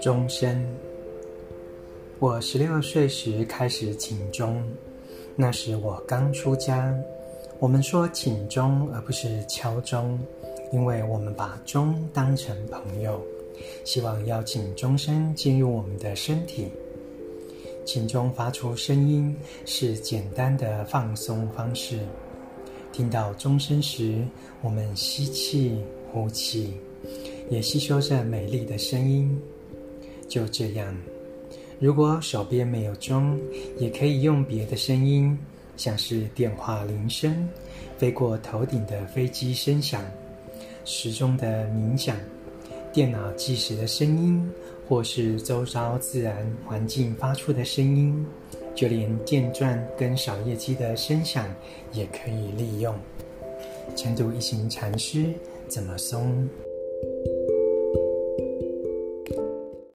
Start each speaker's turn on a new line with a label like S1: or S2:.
S1: 钟声。我十六岁时开始请钟，那时我刚出家。我们说请钟而不是敲钟，因为我们把钟当成朋友，希望邀请钟声进入我们的身体。请钟发出声音是简单的放松方式。听到钟声时，我们吸气、呼气，也吸收着美丽的声音。就这样，如果手边没有钟，也可以用别的声音，像是电话铃声、飞过头顶的飞机声响、时钟的鸣响、电脑计时的声音，或是周遭自然环境发出的声音，就连电钻跟扫叶机的声响也可以利用。成都一行禅师怎么松？